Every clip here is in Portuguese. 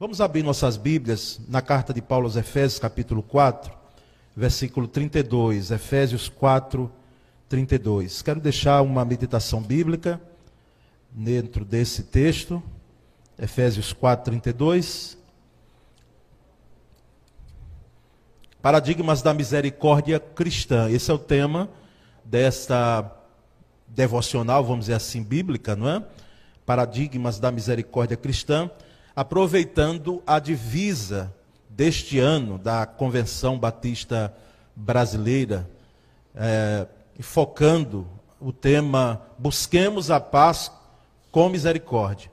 Vamos abrir nossas Bíblias na carta de Paulo aos Efésios, capítulo 4, versículo 32. Efésios 4, 32. Quero deixar uma meditação bíblica dentro desse texto. Efésios 4, 32. Paradigmas da misericórdia cristã. Esse é o tema desta devocional, vamos dizer assim, bíblica, não é? Paradigmas da misericórdia cristã aproveitando a divisa deste ano da Convenção Batista Brasileira, é, focando o tema Busquemos a Paz com Misericórdia.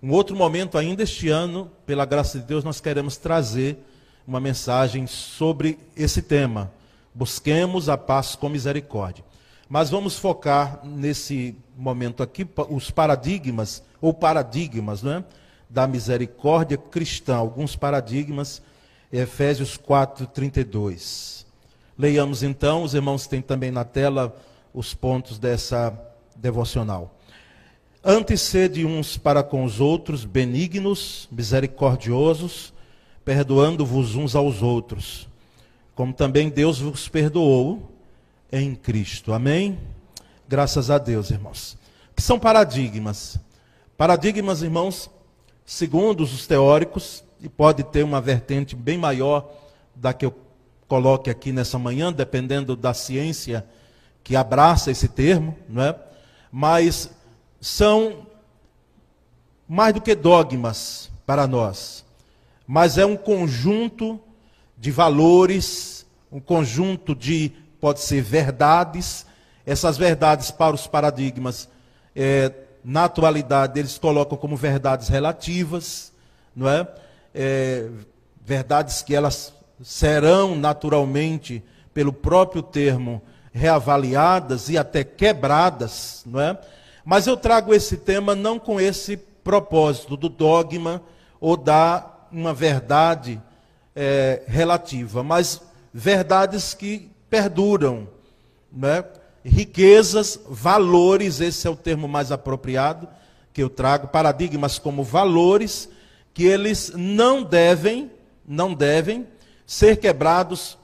Um outro momento ainda este ano, pela graça de Deus, nós queremos trazer uma mensagem sobre esse tema. Busquemos a paz com misericórdia. Mas vamos focar nesse momento aqui os paradigmas, ou paradigmas, não é? Da misericórdia cristã, alguns paradigmas, Efésios 4, 32. Leiamos então, os irmãos têm também na tela os pontos dessa devocional. Antes sede uns para com os outros benignos, misericordiosos, perdoando-vos uns aos outros, como também Deus vos perdoou em Cristo. Amém? Graças a Deus, irmãos. Que são paradigmas? Paradigmas, irmãos, segundo os teóricos, e pode ter uma vertente bem maior da que eu coloque aqui nessa manhã, dependendo da ciência que abraça esse termo, não é? Mas são mais do que dogmas para nós, mas é um conjunto de valores, um conjunto de, pode ser, verdades. Essas verdades para os paradigmas é, na atualidade eles colocam como verdades relativas, não é? é? Verdades que elas serão naturalmente, pelo próprio termo, reavaliadas e até quebradas, não é? Mas eu trago esse tema não com esse propósito do dogma ou da uma verdade é, relativa, mas verdades que perduram, não é? Riquezas, valores, esse é o termo mais apropriado que eu trago, paradigmas como valores que eles não devem, não devem ser quebrados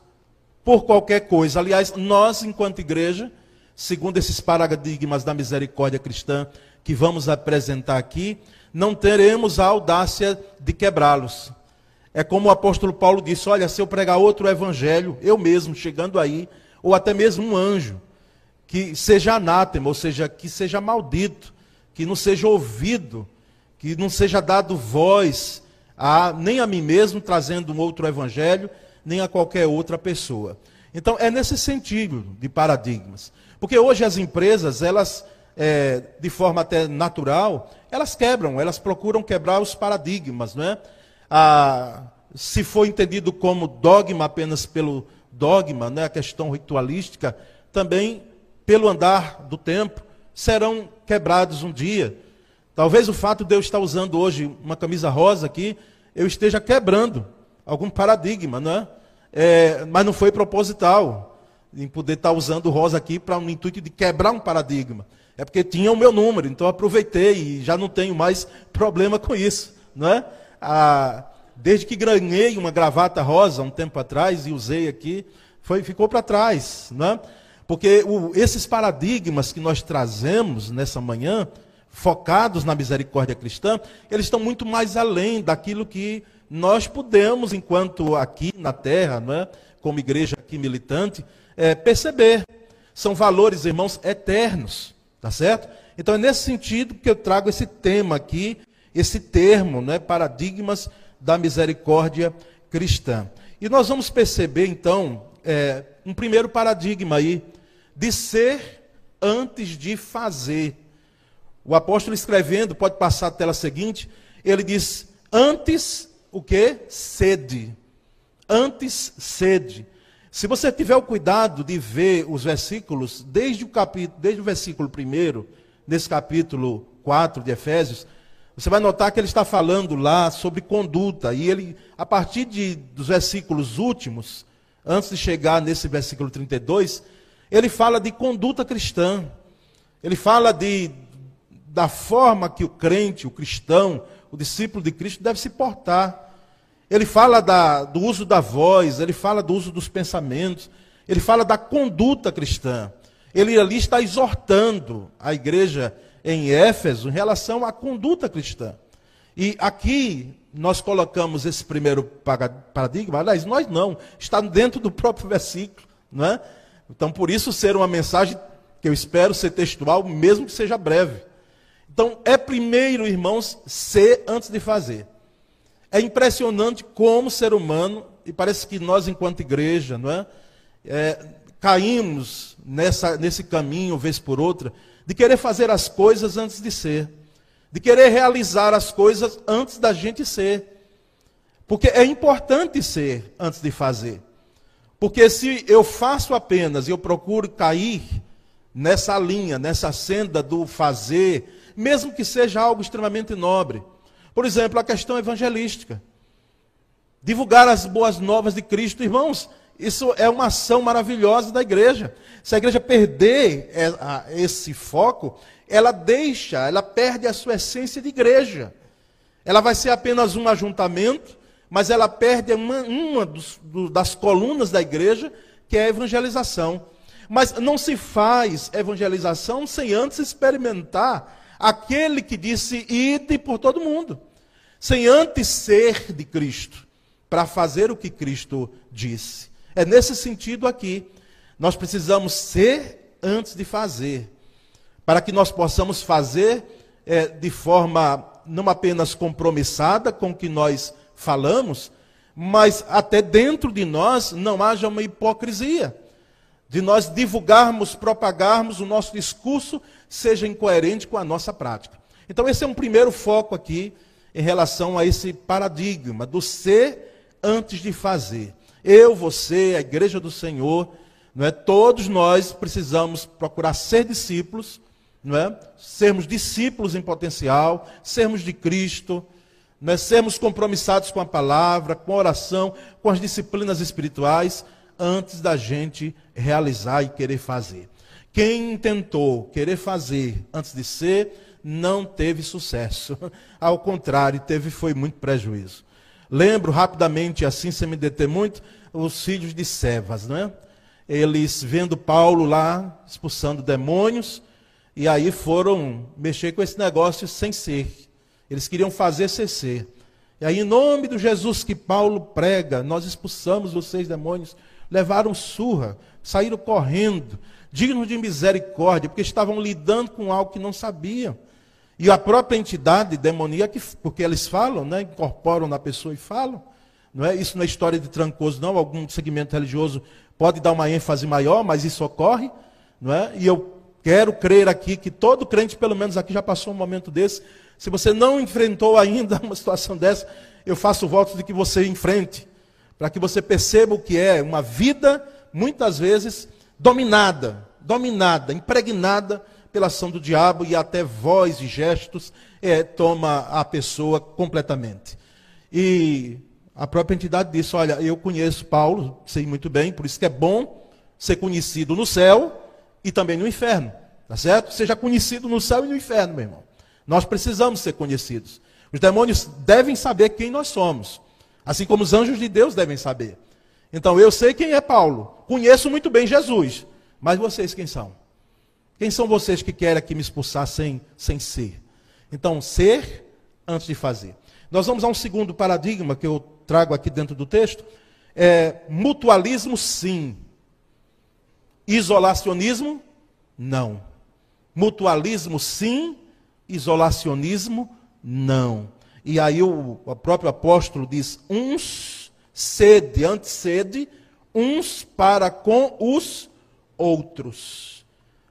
por qualquer coisa. Aliás, nós enquanto igreja, segundo esses paradigmas da misericórdia cristã que vamos apresentar aqui, não teremos a audácia de quebrá-los. É como o apóstolo Paulo disse: Olha, se eu pregar outro evangelho, eu mesmo chegando aí, ou até mesmo um anjo, que seja anátema, ou seja, que seja maldito, que não seja ouvido, que não seja dado voz a, nem a mim mesmo, trazendo um outro evangelho, nem a qualquer outra pessoa. Então, é nesse sentido de paradigmas. Porque hoje as empresas, elas, é, de forma até natural, elas quebram, elas procuram quebrar os paradigmas, não é? Ah, se for entendido como dogma apenas pelo dogma, né, a questão ritualística, também pelo andar do tempo, serão quebrados um dia. Talvez o fato de eu estar usando hoje uma camisa rosa aqui, eu esteja quebrando algum paradigma, não é? é mas não foi proposital em poder estar usando rosa aqui para um intuito de quebrar um paradigma. É porque tinha o meu número, então aproveitei e já não tenho mais problema com isso, não é? Ah, desde que ganhei uma gravata rosa um tempo atrás e usei aqui, foi, ficou para trás, não é? Porque o, esses paradigmas que nós trazemos nessa manhã, focados na misericórdia cristã, eles estão muito mais além daquilo que nós podemos, enquanto aqui na terra, não é? como igreja aqui militante, é, perceber. São valores, irmãos, eternos, tá certo? Então é nesse sentido que eu trago esse tema aqui, esse termo, né, paradigmas da misericórdia cristã. E nós vamos perceber então é, um primeiro paradigma aí de ser antes de fazer. O apóstolo escrevendo, pode passar a tela seguinte, ele diz: antes o que? Sede. Antes sede. Se você tiver o cuidado de ver os versículos, desde o, capítulo, desde o versículo 1, nesse capítulo 4 de Efésios, você vai notar que ele está falando lá sobre conduta. E ele, a partir de, dos versículos últimos, antes de chegar nesse versículo 32, ele fala de conduta cristã. Ele fala de, da forma que o crente, o cristão, o discípulo de Cristo deve se portar. Ele fala da, do uso da voz, ele fala do uso dos pensamentos, ele fala da conduta cristã. Ele ali está exortando a igreja em Éfeso em relação à conduta cristã. E aqui nós colocamos esse primeiro paradigma, aliás, nós não, está dentro do próprio versículo, não é? Então, por isso ser uma mensagem que eu espero ser textual, mesmo que seja breve. Então, é primeiro, irmãos, ser antes de fazer. É impressionante como ser humano, e parece que nós, enquanto igreja, não é? é caímos nessa, nesse caminho, vez por outra, de querer fazer as coisas antes de ser, de querer realizar as coisas antes da gente ser. Porque é importante ser antes de fazer. Porque se eu faço apenas eu procuro cair nessa linha, nessa senda do fazer, mesmo que seja algo extremamente nobre. Por exemplo, a questão evangelística. Divulgar as boas novas de Cristo, irmãos, isso é uma ação maravilhosa da igreja. Se a igreja perder esse foco, ela deixa, ela perde a sua essência de igreja. Ela vai ser apenas um ajuntamento, mas ela perde uma, uma dos, do, das colunas da igreja, que é a evangelização. Mas não se faz evangelização sem antes experimentar aquele que disse ide por todo mundo, sem antes ser de Cristo, para fazer o que Cristo disse. É nesse sentido aqui. Nós precisamos ser antes de fazer. Para que nós possamos fazer é, de forma não apenas compromissada com o que nós falamos, mas até dentro de nós não haja uma hipocrisia. De nós divulgarmos, propagarmos o nosso discurso seja incoerente com a nossa prática. Então, esse é um primeiro foco aqui em relação a esse paradigma do ser antes de fazer. Eu, você, a igreja do Senhor, não é? Todos nós precisamos procurar ser discípulos, não é? Sermos discípulos em potencial, sermos de Cristo, é? Sermos compromissados com a palavra, com a oração, com as disciplinas espirituais, antes da gente realizar e querer fazer. Quem tentou querer fazer antes de ser, não teve sucesso. Ao contrário, teve foi muito prejuízo. Lembro rapidamente, assim sem me deter muito, os filhos de Sevas, não é? Eles vendo Paulo lá expulsando demônios, e aí foram mexer com esse negócio sem ser. Eles queriam fazer sem ser. E aí, em nome do Jesus que Paulo prega, nós expulsamos os seis demônios, levaram surra, saíram correndo, dignos de misericórdia, porque estavam lidando com algo que não sabiam. E a própria entidade demoníaca, porque eles falam, né, incorporam na pessoa e falam. Não é? Isso não é história de trancoso, não. Algum segmento religioso pode dar uma ênfase maior, mas isso ocorre. Não é? E eu quero crer aqui que todo crente, pelo menos aqui, já passou um momento desse. Se você não enfrentou ainda uma situação dessa, eu faço votos de que você enfrente, para que você perceba o que é uma vida, muitas vezes, dominada, dominada, impregnada pela ação do diabo e até voz e gestos é, toma a pessoa completamente. E a própria entidade disse: Olha, eu conheço Paulo, sei muito bem, por isso que é bom ser conhecido no céu e também no inferno. Tá certo? Seja conhecido no céu e no inferno, meu irmão. Nós precisamos ser conhecidos. Os demônios devem saber quem nós somos, assim como os anjos de Deus devem saber. Então eu sei quem é Paulo, conheço muito bem Jesus, mas vocês quem são? Quem são vocês que querem aqui me expulsar sem, sem ser? Então, ser antes de fazer. Nós vamos a um segundo paradigma que eu trago aqui dentro do texto. É, mutualismo, sim. Isolacionismo, não. Mutualismo, sim. Isolacionismo, não. E aí o, o próprio apóstolo diz: uns sede, antecede, uns para com os outros.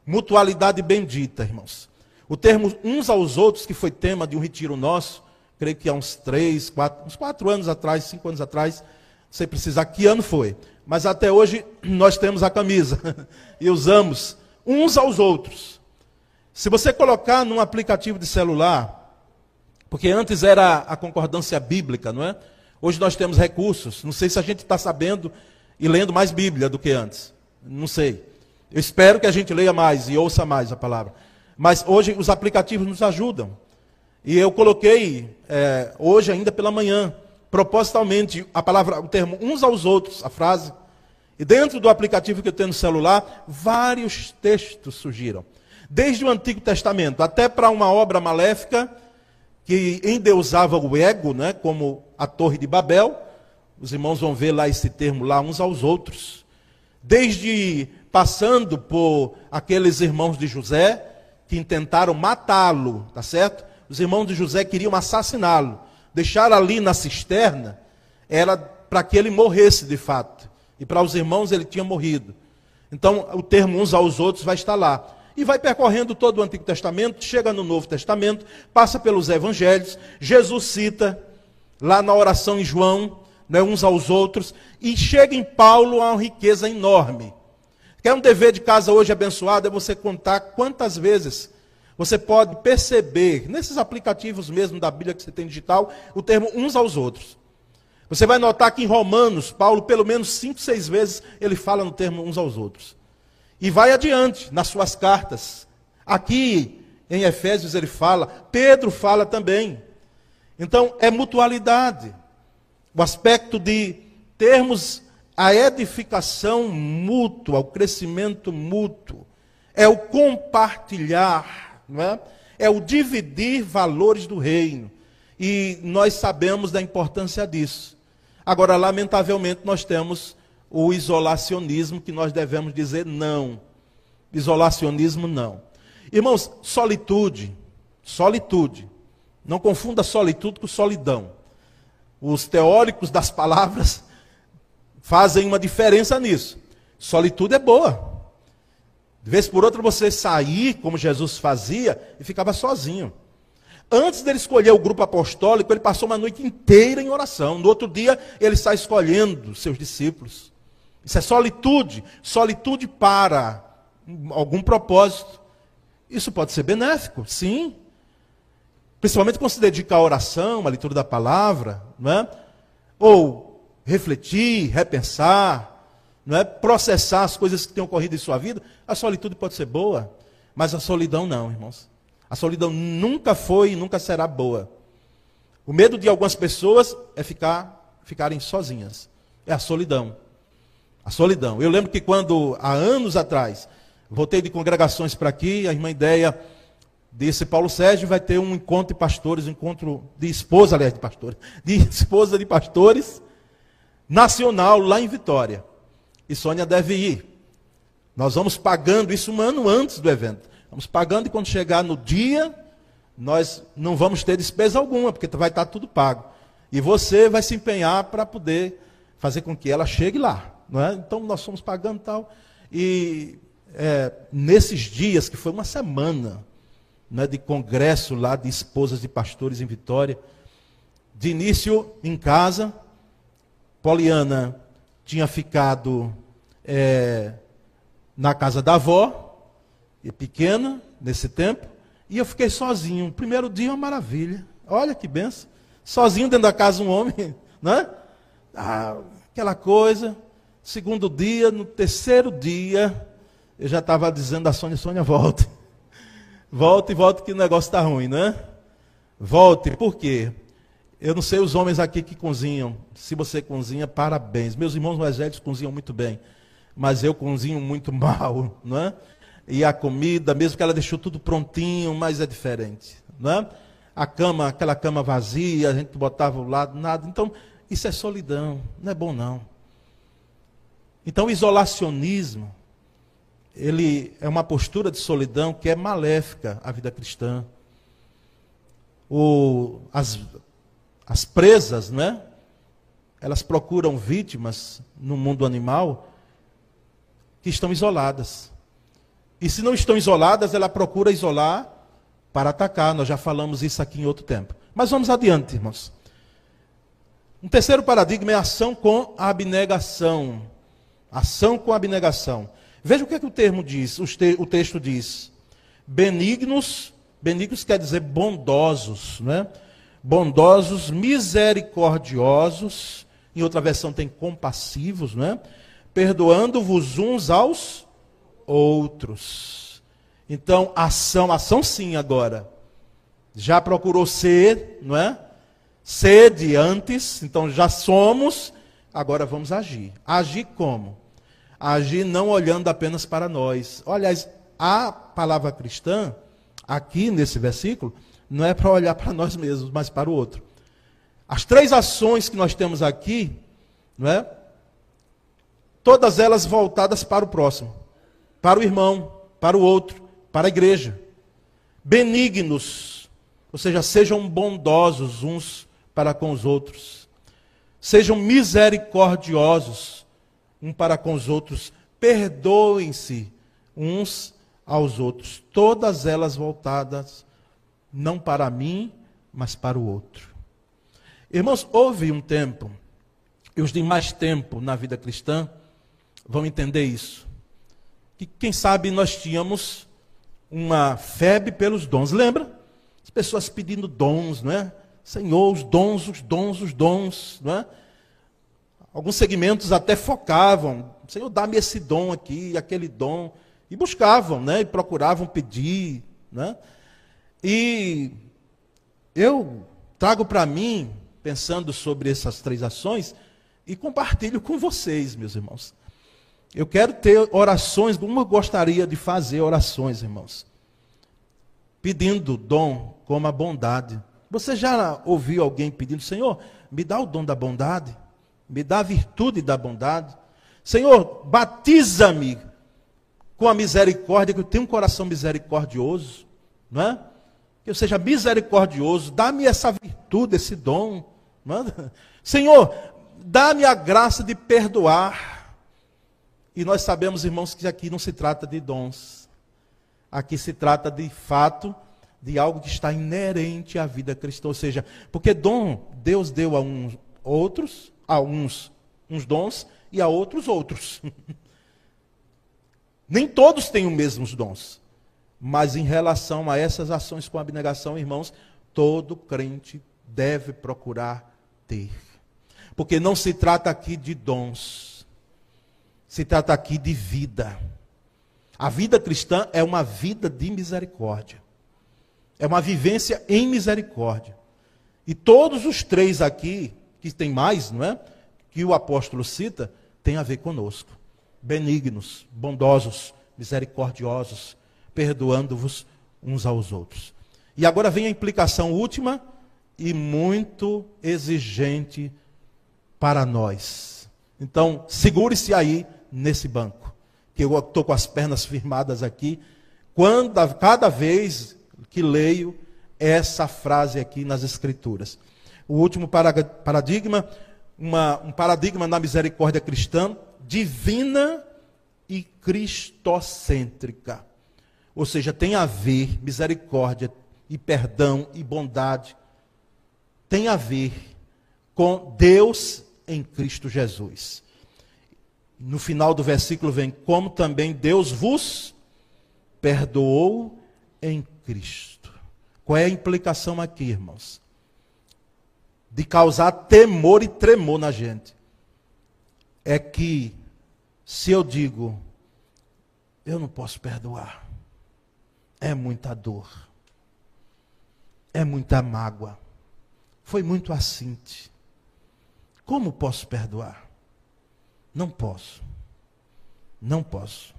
Mutualidade bendita, irmãos. O termo uns aos outros, que foi tema de um retiro nosso, creio que há uns três, quatro, uns quatro anos atrás, cinco anos atrás, sem precisar que ano foi. Mas até hoje nós temos a camisa e usamos uns aos outros. Se você colocar num aplicativo de celular, porque antes era a concordância bíblica, não é? Hoje nós temos recursos. Não sei se a gente está sabendo e lendo mais Bíblia do que antes. Não sei. Eu espero que a gente leia mais e ouça mais a palavra. Mas hoje os aplicativos nos ajudam. E eu coloquei é, hoje ainda pela manhã, propositalmente, a palavra, o termo uns aos outros, a frase. E dentro do aplicativo que eu tenho no celular, vários textos surgiram. Desde o Antigo Testamento até para uma obra maléfica que endeusava o ego, né, como a Torre de Babel. Os irmãos vão ver lá esse termo lá uns aos outros. Desde passando por aqueles irmãos de José que intentaram matá-lo, tá certo? Os irmãos de José queriam assassiná-lo. Deixar ali na cisterna era para que ele morresse de fato. E para os irmãos ele tinha morrido. Então o termo uns aos outros vai estar lá. E vai percorrendo todo o Antigo Testamento, chega no Novo Testamento, passa pelos Evangelhos. Jesus cita lá na oração em João, né, uns aos outros, e chega em Paulo a uma riqueza enorme. Quer um dever de casa hoje abençoado é você contar quantas vezes você pode perceber, nesses aplicativos mesmo da Bíblia que você tem digital, o termo uns aos outros. Você vai notar que em Romanos, Paulo, pelo menos cinco, seis vezes, ele fala no termo uns aos outros. E vai adiante nas suas cartas. Aqui em Efésios ele fala, Pedro fala também. Então é mutualidade. O aspecto de termos a edificação mútua, o crescimento mútuo, é o compartilhar não é? é o dividir valores do reino. E nós sabemos da importância disso. Agora, lamentavelmente, nós temos o isolacionismo que nós devemos dizer não. Isolacionismo não. Irmãos, solitude, solitude. Não confunda solitude com solidão. Os teóricos das palavras fazem uma diferença nisso. Solitude é boa. De vez por outra você sair, como Jesus fazia, e ficava sozinho. Antes dele escolher o grupo apostólico, ele passou uma noite inteira em oração. No outro dia, ele está escolhendo seus discípulos. Isso é solitude. Solitude para algum propósito. Isso pode ser benéfico, sim. Principalmente quando se dedica à oração, à leitura da palavra, não é? ou refletir, repensar, não é processar as coisas que têm ocorrido em sua vida, a solitude pode ser boa, mas a solidão não, irmãos. A solidão nunca foi e nunca será boa. O medo de algumas pessoas é ficar ficarem sozinhas. É a solidão. A solidão. Eu lembro que quando há anos atrás voltei de congregações para aqui, a irmã Ideia disse Paulo Sérgio vai ter um encontro de pastores, um encontro de esposa, aliás, de pastores, de esposa de pastores nacional lá em Vitória. E Sônia deve ir. Nós vamos pagando isso um ano antes do evento. Vamos pagando e quando chegar no dia, nós não vamos ter despesa alguma, porque vai estar tudo pago. E você vai se empenhar para poder fazer com que ela chegue lá. É? Então nós fomos pagando tal. E é, nesses dias, que foi uma semana né, de congresso lá de esposas de pastores em Vitória, de início em casa, Poliana tinha ficado é, na casa da avó, e pequena, nesse tempo, e eu fiquei sozinho. Primeiro dia uma maravilha. Olha que benção. Sozinho dentro da casa um homem, né? Ah, aquela coisa. Segundo dia, no terceiro dia, eu já estava dizendo a Sônia, Sônia, volte. Volte volte que o negócio está ruim, né? Volte, por quê? Eu não sei os homens aqui que cozinham. Se você cozinha, parabéns. Meus irmãos mais velhos cozinham muito bem. Mas eu cozinho muito mal, não é? E a comida, mesmo que ela deixou tudo prontinho, mas é diferente, não é? A cama, aquela cama vazia, a gente botava ao lado, nada. Então, isso é solidão, não é bom não. Então, o isolacionismo, ele é uma postura de solidão que é maléfica à vida cristã. O, as, as presas, né? Elas procuram vítimas no mundo animal que estão isoladas. E se não estão isoladas, ela procura isolar para atacar. Nós já falamos isso aqui em outro tempo. Mas vamos adiante, irmãos. Um terceiro paradigma é ação com abnegação. Ação com abnegação. Veja o que, é que o termo diz, o texto diz. Benignos, benignos quer dizer bondosos, né? bondosos, misericordiosos, em outra versão tem compassivos, né? Perdoando-vos uns aos outros. Então, ação, ação sim agora. já procurou ser, não é? Sede antes, então já somos, agora vamos agir. Agir como? Agir não olhando apenas para nós. Aliás, a palavra cristã, aqui nesse versículo, não é para olhar para nós mesmos, mas para o outro. As três ações que nós temos aqui, não é? Todas elas voltadas para o próximo, para o irmão, para o outro, para a igreja. Benignos, ou seja, sejam bondosos uns para com os outros. Sejam misericordiosos um para com os outros. Perdoem-se uns aos outros. Todas elas voltadas não para mim, mas para o outro. Irmãos, houve um tempo, e os demais tempo na vida cristã vão entender isso. Que quem sabe nós tínhamos uma febre pelos dons. Lembra? As pessoas pedindo dons, não é? Senhor, os dons, os dons, os dons, não é? Alguns segmentos até focavam, Senhor, dá-me esse dom aqui, aquele dom, e buscavam, né? E procuravam pedir, né? E eu trago para mim, pensando sobre essas três ações, e compartilho com vocês, meus irmãos. Eu quero ter orações, como eu gostaria de fazer orações, irmãos. Pedindo dom como a bondade. Você já ouviu alguém pedindo, Senhor, me dá o dom da bondade, me dá a virtude da bondade. Senhor, batiza-me com a misericórdia, que eu tenho um coração misericordioso, não é? que eu seja misericordioso, dá-me essa virtude, esse dom. Manda. Senhor, dá-me a graça de perdoar. E nós sabemos, irmãos, que aqui não se trata de dons. Aqui se trata de fato de algo que está inerente à vida cristã, ou seja, porque dom Deus deu a uns outros, a uns uns dons e a outros outros. Nem todos têm os mesmos dons. Mas em relação a essas ações com abnegação, irmãos, todo crente deve procurar ter. Porque não se trata aqui de dons, se trata aqui de vida. A vida cristã é uma vida de misericórdia, é uma vivência em misericórdia. E todos os três aqui, que tem mais, não é? Que o apóstolo cita, tem a ver conosco. Benignos, bondosos, misericordiosos, perdoando-vos uns aos outros. E agora vem a implicação última e muito exigente para nós. Então, segure-se aí nesse banco, que eu estou com as pernas firmadas aqui. Quando, cada vez que leio essa frase aqui nas Escrituras. O último paradigma, uma, um paradigma na misericórdia cristã, divina e cristocêntrica. Ou seja, tem a ver, misericórdia e perdão e bondade, tem a ver com Deus em Cristo Jesus. No final do versículo vem, como também Deus vos perdoou em Cristo. Qual é a implicação aqui, irmãos? De causar temor e tremor na gente. É que, se eu digo, eu não posso perdoar, é muita dor. É muita mágoa. Foi muito assinte. Como posso perdoar? Não posso. Não posso.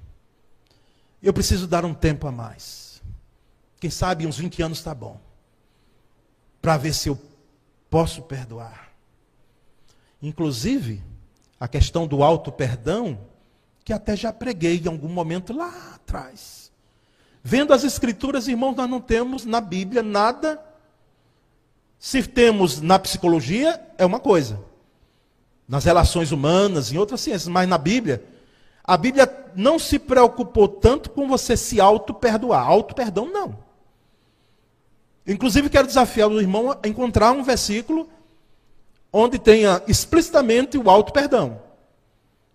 Eu preciso dar um tempo a mais. Quem sabe uns 20 anos está bom. Para ver se eu posso perdoar. Inclusive, a questão do auto perdão, que até já preguei em algum momento lá atrás. Vendo as Escrituras, irmãos, nós não temos na Bíblia nada. Se temos na psicologia, é uma coisa. Nas relações humanas, em outras ciências, mas na Bíblia, a Bíblia não se preocupou tanto com você se auto-perdoar. Auto-perdão, não. Inclusive, quero desafiar o irmão a encontrar um versículo onde tenha explicitamente o auto-perdão.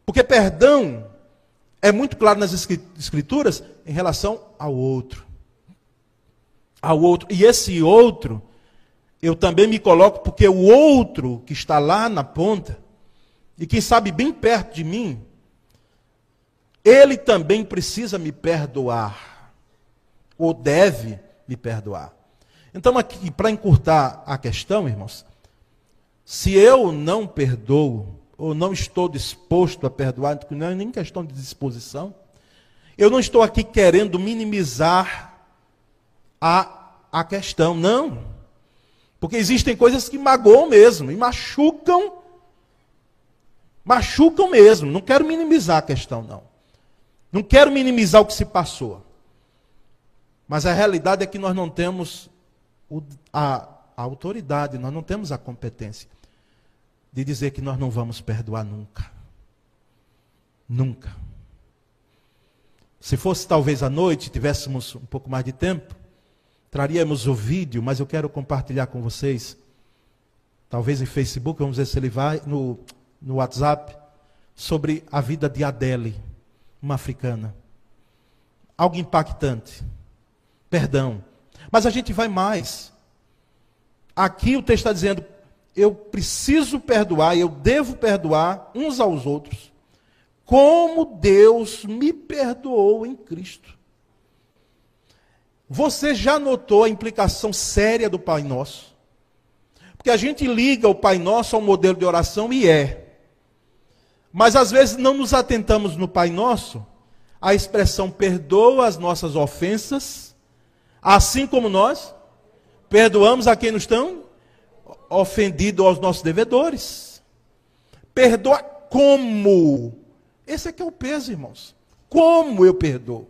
Porque perdão é muito claro nas escrituras em relação ao outro. Ao outro. E esse outro, eu também me coloco porque o outro que está lá na ponta, e quem sabe bem perto de mim, ele também precisa me perdoar. Ou deve me perdoar. Então, aqui, para encurtar a questão, irmãos, se eu não perdoo, ou não estou disposto a perdoar, não é nem questão de disposição, eu não estou aqui querendo minimizar a, a questão, não. Porque existem coisas que magoam mesmo, e machucam, machucam mesmo. Não quero minimizar a questão, não. Não quero minimizar o que se passou. Mas a realidade é que nós não temos o, a, a autoridade, nós não temos a competência de dizer que nós não vamos perdoar nunca. Nunca. Se fosse talvez à noite, tivéssemos um pouco mais de tempo, traríamos o vídeo, mas eu quero compartilhar com vocês. Talvez em Facebook, vamos ver se ele vai, no, no WhatsApp, sobre a vida de Adele, uma africana. Algo impactante. Perdão. Mas a gente vai mais. Aqui o texto está dizendo: eu preciso perdoar, eu devo perdoar uns aos outros, como Deus me perdoou em Cristo. Você já notou a implicação séria do Pai Nosso? Porque a gente liga o Pai Nosso ao modelo de oração e é. Mas às vezes não nos atentamos no Pai Nosso a expressão perdoa as nossas ofensas, assim como nós perdoamos a quem nos estão ofendido aos nossos devedores. Perdoa como? Esse é que é o peso, irmãos. Como eu perdoo?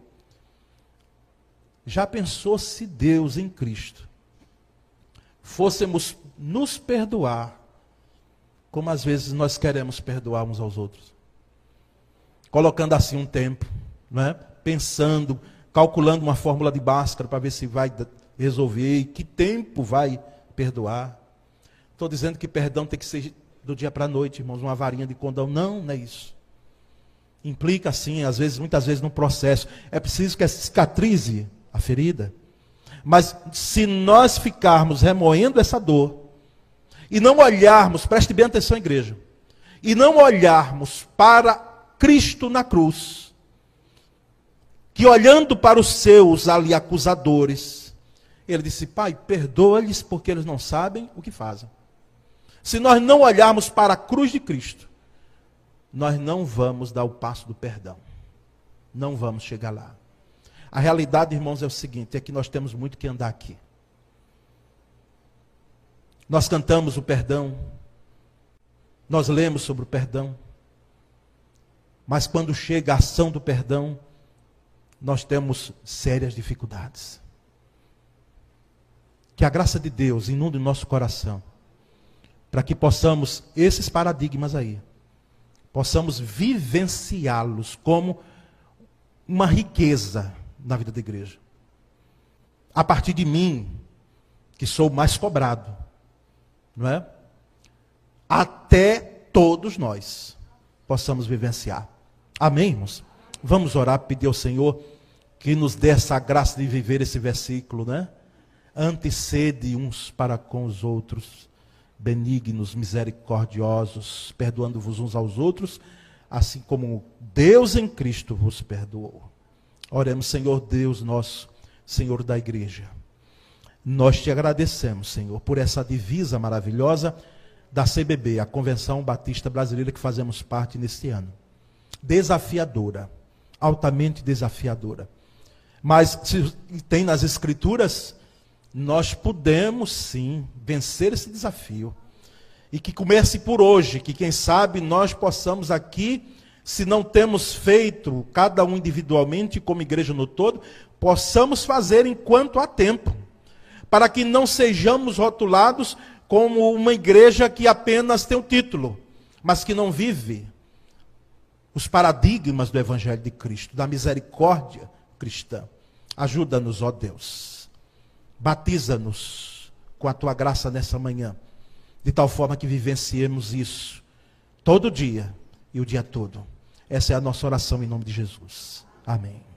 Já pensou se Deus em Cristo fôssemos nos perdoar, como às vezes nós queremos perdoar uns aos outros? Colocando assim um tempo, não é? pensando, calculando uma fórmula de Bhaskara para ver se vai resolver e que tempo vai perdoar. Estou dizendo que perdão tem que ser do dia para a noite, irmãos, uma varinha de condão. Não, não é isso. Implica, sim, às vezes, muitas vezes, no processo. É preciso que cicatrize a ferida. Mas se nós ficarmos remoendo essa dor, e não olharmos, preste bem atenção, igreja, e não olharmos para Cristo na cruz, que olhando para os seus ali acusadores, ele disse: Pai, perdoa-lhes porque eles não sabem o que fazem. Se nós não olharmos para a cruz de Cristo, nós não vamos dar o passo do perdão. Não vamos chegar lá. A realidade, irmãos, é o seguinte: é que nós temos muito que andar aqui. Nós cantamos o perdão, nós lemos sobre o perdão, mas quando chega a ação do perdão, nós temos sérias dificuldades. Que a graça de Deus inunde o nosso coração para que possamos, esses paradigmas aí, possamos vivenciá-los como uma riqueza na vida da igreja. A partir de mim, que sou mais cobrado, não é? Até todos nós possamos vivenciar. Amém, irmãos? Vamos orar, pedir ao Senhor que nos dê essa graça de viver esse versículo, né? Antecede uns para com os outros benignos, misericordiosos, perdoando-vos uns aos outros, assim como Deus em Cristo vos perdoou. Oremos, Senhor Deus nosso, Senhor da igreja. Nós te agradecemos, Senhor, por essa divisa maravilhosa da CBB, a Convenção Batista Brasileira que fazemos parte neste ano. Desafiadora, altamente desafiadora. Mas se tem nas Escrituras nós podemos sim vencer esse desafio. E que comece por hoje, que quem sabe nós possamos aqui, se não temos feito, cada um individualmente, como igreja no todo, possamos fazer enquanto há tempo. Para que não sejamos rotulados como uma igreja que apenas tem o título, mas que não vive os paradigmas do Evangelho de Cristo, da misericórdia cristã. Ajuda-nos, ó Deus. Batiza-nos com a tua graça nessa manhã, de tal forma que vivenciemos isso todo dia e o dia todo. Essa é a nossa oração em nome de Jesus. Amém.